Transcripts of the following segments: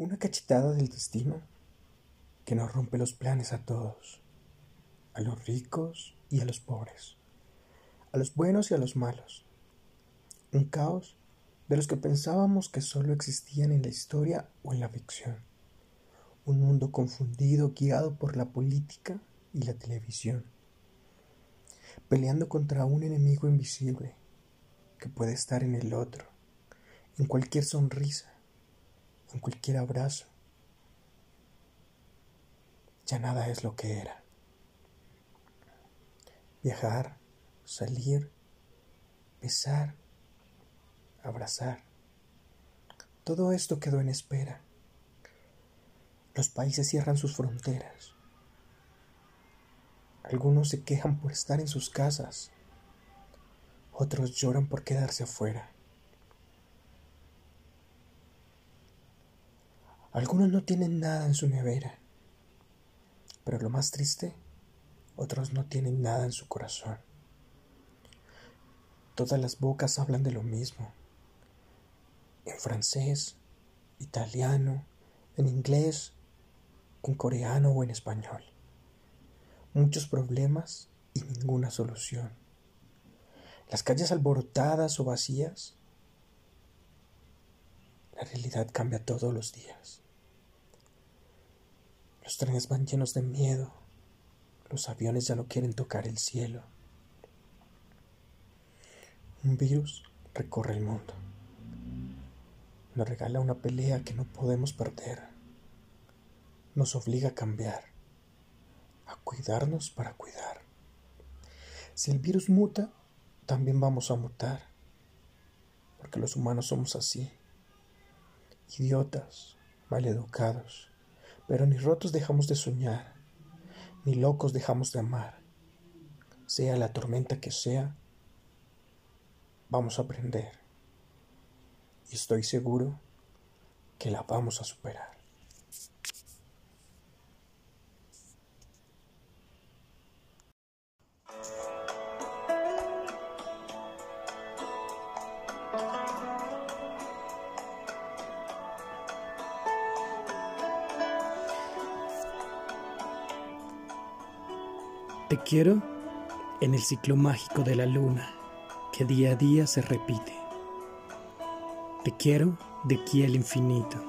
Una cachetada del destino que nos rompe los planes a todos, a los ricos y a los pobres, a los buenos y a los malos. Un caos de los que pensábamos que solo existían en la historia o en la ficción. Un mundo confundido guiado por la política y la televisión, peleando contra un enemigo invisible que puede estar en el otro, en cualquier sonrisa, en cualquier abrazo. Ya nada es lo que era. Viajar, salir, besar, abrazar. Todo esto quedó en espera. Los países cierran sus fronteras. Algunos se quejan por estar en sus casas. Otros lloran por quedarse afuera. Algunos no tienen nada en su nevera. Pero lo más triste, otros no tienen nada en su corazón. Todas las bocas hablan de lo mismo. En francés, italiano, en inglés, en coreano o en español. Muchos problemas y ninguna solución. Las calles alborotadas o vacías. La realidad cambia todos los días. Los trenes van llenos de miedo. Los aviones ya no quieren tocar el cielo. Un virus recorre el mundo. Nos regala una pelea que no podemos perder. Nos obliga a cambiar, a cuidarnos para cuidar. Si el virus muta, también vamos a mutar, porque los humanos somos así, idiotas, maleducados, pero ni rotos dejamos de soñar, ni locos dejamos de amar. Sea la tormenta que sea, vamos a aprender. Y estoy seguro que la vamos a superar. Te quiero en el ciclo mágico de la luna que día a día se repite. Te quiero de aquí al infinito.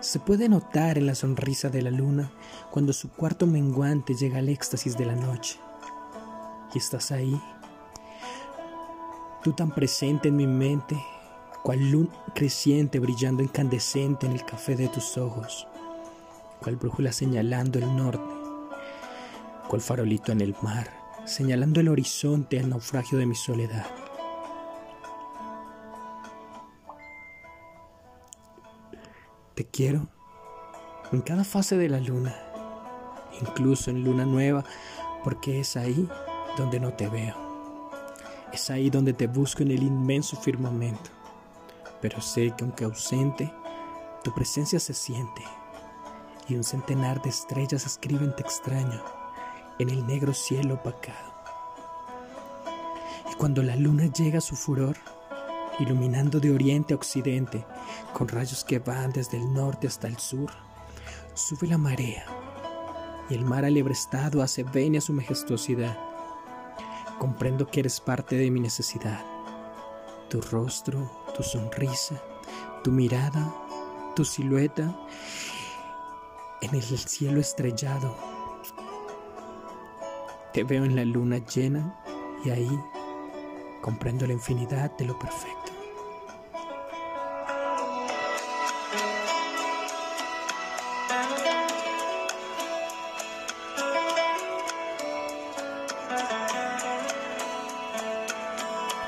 Se puede notar en la sonrisa de la luna cuando su cuarto menguante llega al éxtasis de la noche. Y estás ahí, tú tan presente en mi mente, cual luna creciente brillando incandescente en el café de tus ojos, cual brújula señalando el norte cual farolito en el mar, señalando el horizonte al naufragio de mi soledad. Te quiero en cada fase de la luna, incluso en luna nueva, porque es ahí donde no te veo. Es ahí donde te busco en el inmenso firmamento. Pero sé que aunque ausente, tu presencia se siente y un centenar de estrellas escriben te extraño en el negro cielo opacado. Y cuando la luna llega a su furor, iluminando de oriente a occidente, con rayos que van desde el norte hasta el sur, sube la marea y el mar alebrestado hace venia su majestuosidad. Comprendo que eres parte de mi necesidad. Tu rostro, tu sonrisa, tu mirada, tu silueta en el cielo estrellado te veo en la luna llena y ahí comprendo la infinidad de lo perfecto.